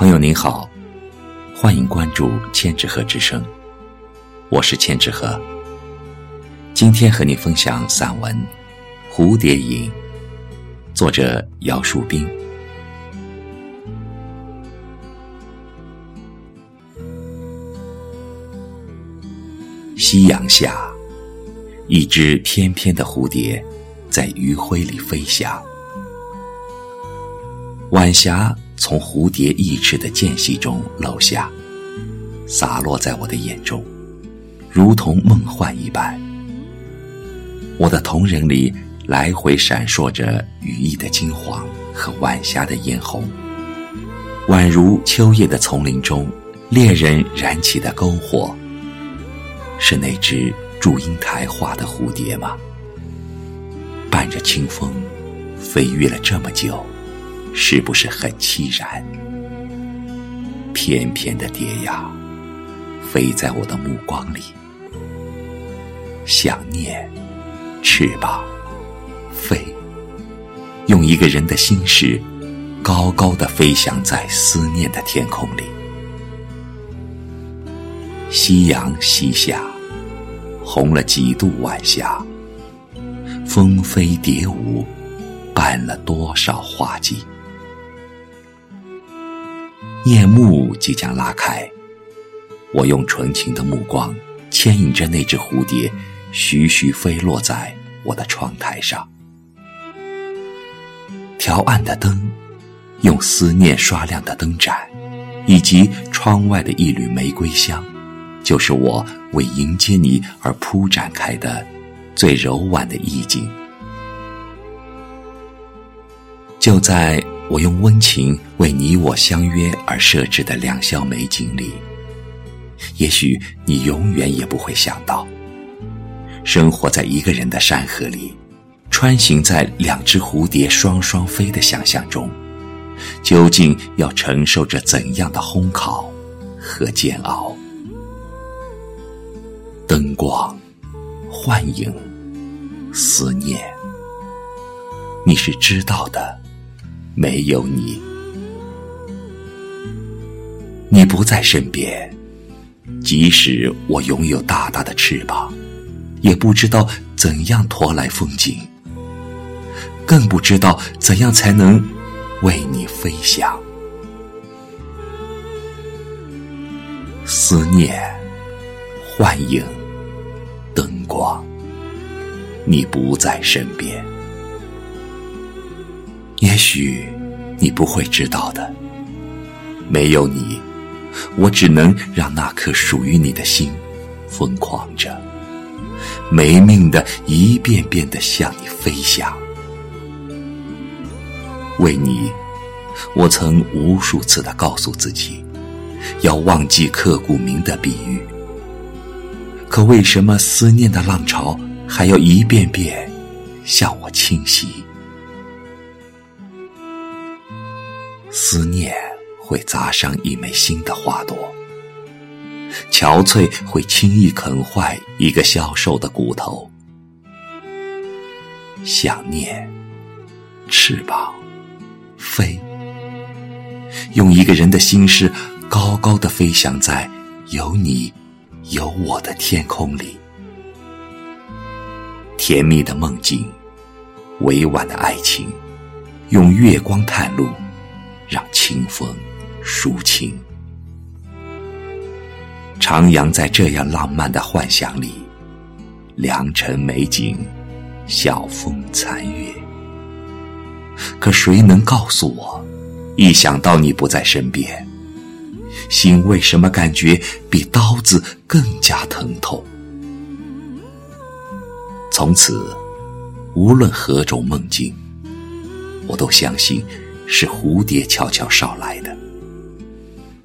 朋友您好，欢迎关注千纸鹤之声，我是千纸鹤。今天和你分享散文《蝴蝶影》，作者姚树斌。夕阳下，一只翩翩的蝴蝶在余晖里飞翔，晚霞。从蝴蝶翼翅的间隙中漏下，洒落在我的眼中，如同梦幻一般。我的瞳仁里来回闪烁着羽翼的金黄和晚霞的嫣红，宛如秋夜的丛林中猎人燃起的篝火。是那只祝英台画的蝴蝶吗？伴着清风，飞越了这么久。是不是很凄然？翩翩的蝶呀，飞在我的目光里。想念，翅膀，飞，用一个人的心事，高高的飞翔在思念的天空里。夕阳西下，红了几度晚霞。蜂飞蝶舞，伴了多少花季。夜幕即将拉开，我用纯情的目光牵引着那只蝴蝶，徐徐飞落在我的窗台上。调暗的灯，用思念刷亮的灯盏，以及窗外的一缕玫瑰香，就是我为迎接你而铺展开的最柔婉的意境。就在。我用温情为你我相约而设置的两宵美景里，也许你永远也不会想到，生活在一个人的山河里，穿行在两只蝴蝶双双飞的想象中，究竟要承受着怎样的烘烤和煎熬？灯光、幻影、思念，你是知道的。没有你，你不在身边。即使我拥有大大的翅膀，也不知道怎样驮来风景，更不知道怎样才能为你飞翔。思念，幻影，灯光，你不在身边。也许你不会知道的，没有你，我只能让那颗属于你的心疯狂着，没命的一遍遍的向你飞翔。为你，我曾无数次的告诉自己，要忘记刻骨铭的比喻。可为什么思念的浪潮还要一遍遍向我侵袭？思念会砸伤一枚新的花朵，憔悴会轻易啃坏一个消瘦的骨头。想念，翅膀，飞，用一个人的心事高高的飞翔在有你有我的天空里，甜蜜的梦境，委婉的爱情，用月光探路。让清风抒情，徜徉在这样浪漫的幻想里，良辰美景，晓风残月。可谁能告诉我，一想到你不在身边，心为什么感觉比刀子更加疼痛？从此，无论何种梦境，我都相信。是蝴蝶悄悄捎来的。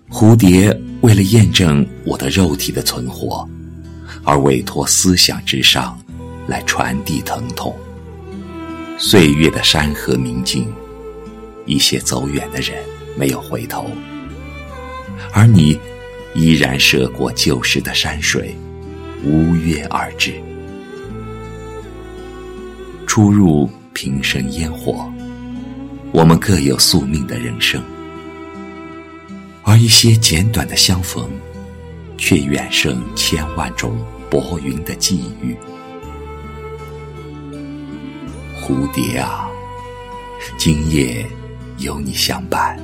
蝴蝶为了验证我的肉体的存活，而委托思想之上，来传递疼痛。岁月的山河明镜，一些走远的人没有回头，而你依然涉过旧时的山水，无约而至。出入平生烟火。我们各有宿命的人生，而一些简短的相逢，却远胜千万种薄云的际遇。蝴蝶啊，今夜有你相伴，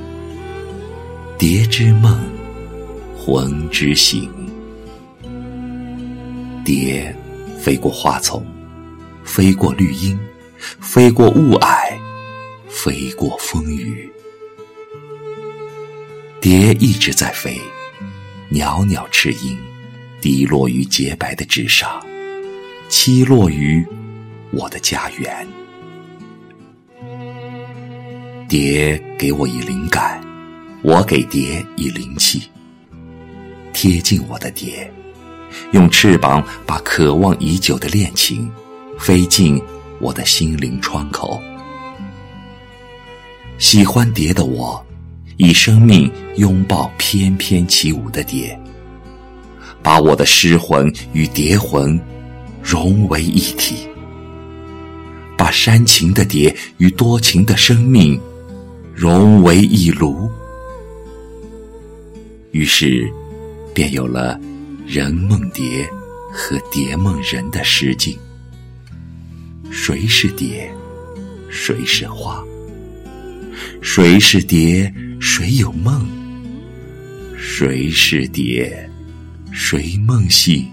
蝶之梦，魂之醒。蝶飞过花丛，飞过绿荫，飞过雾霭，飞过风雨。蝶一直在飞，袅袅翅音，滴落于洁白的纸上，栖落于我的家园。蝶给我以灵感，我给蝶以灵气。贴近我的蝶，用翅膀把渴望已久的恋情飞进我的心灵窗口。喜欢蝶的我。以生命拥抱翩翩起舞的蝶，把我的诗魂与蝶魂融为一体，把煽情的蝶与多情的生命融为一炉。于是，便有了“人梦蝶”和“蝶梦人”的诗境。谁是蝶？谁是花？谁是蝶？谁有梦？谁是蝶？谁梦醒？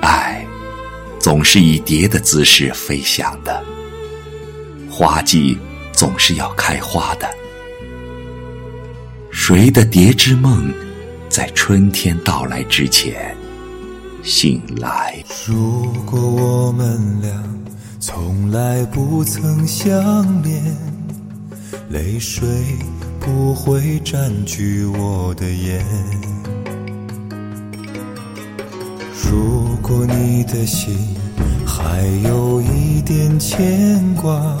爱，总是以蝶的姿势飞翔的。花季总是要开花的。谁的蝶之梦，在春天到来之前醒来？如果我们俩从来不曾相恋。泪水不会占据我的眼。如果你的心还有一点牵挂，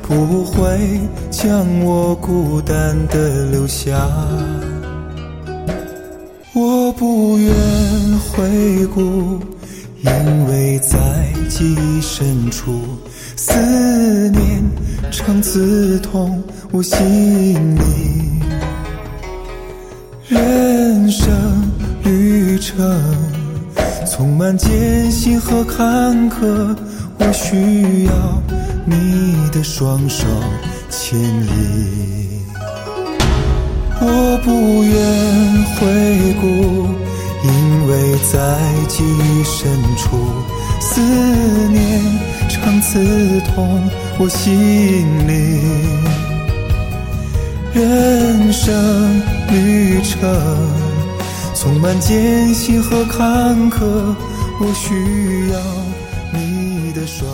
不会将我孤单的留下。我不愿回顾，因为在记忆深处，思念。常刺痛我心里，人生旅程充满艰辛和坎坷，我需要你的双手牵引。我不愿回顾，在记忆深处，思念常刺痛。我心灵，人生旅程充满艰辛和坎坷，我需要你的双。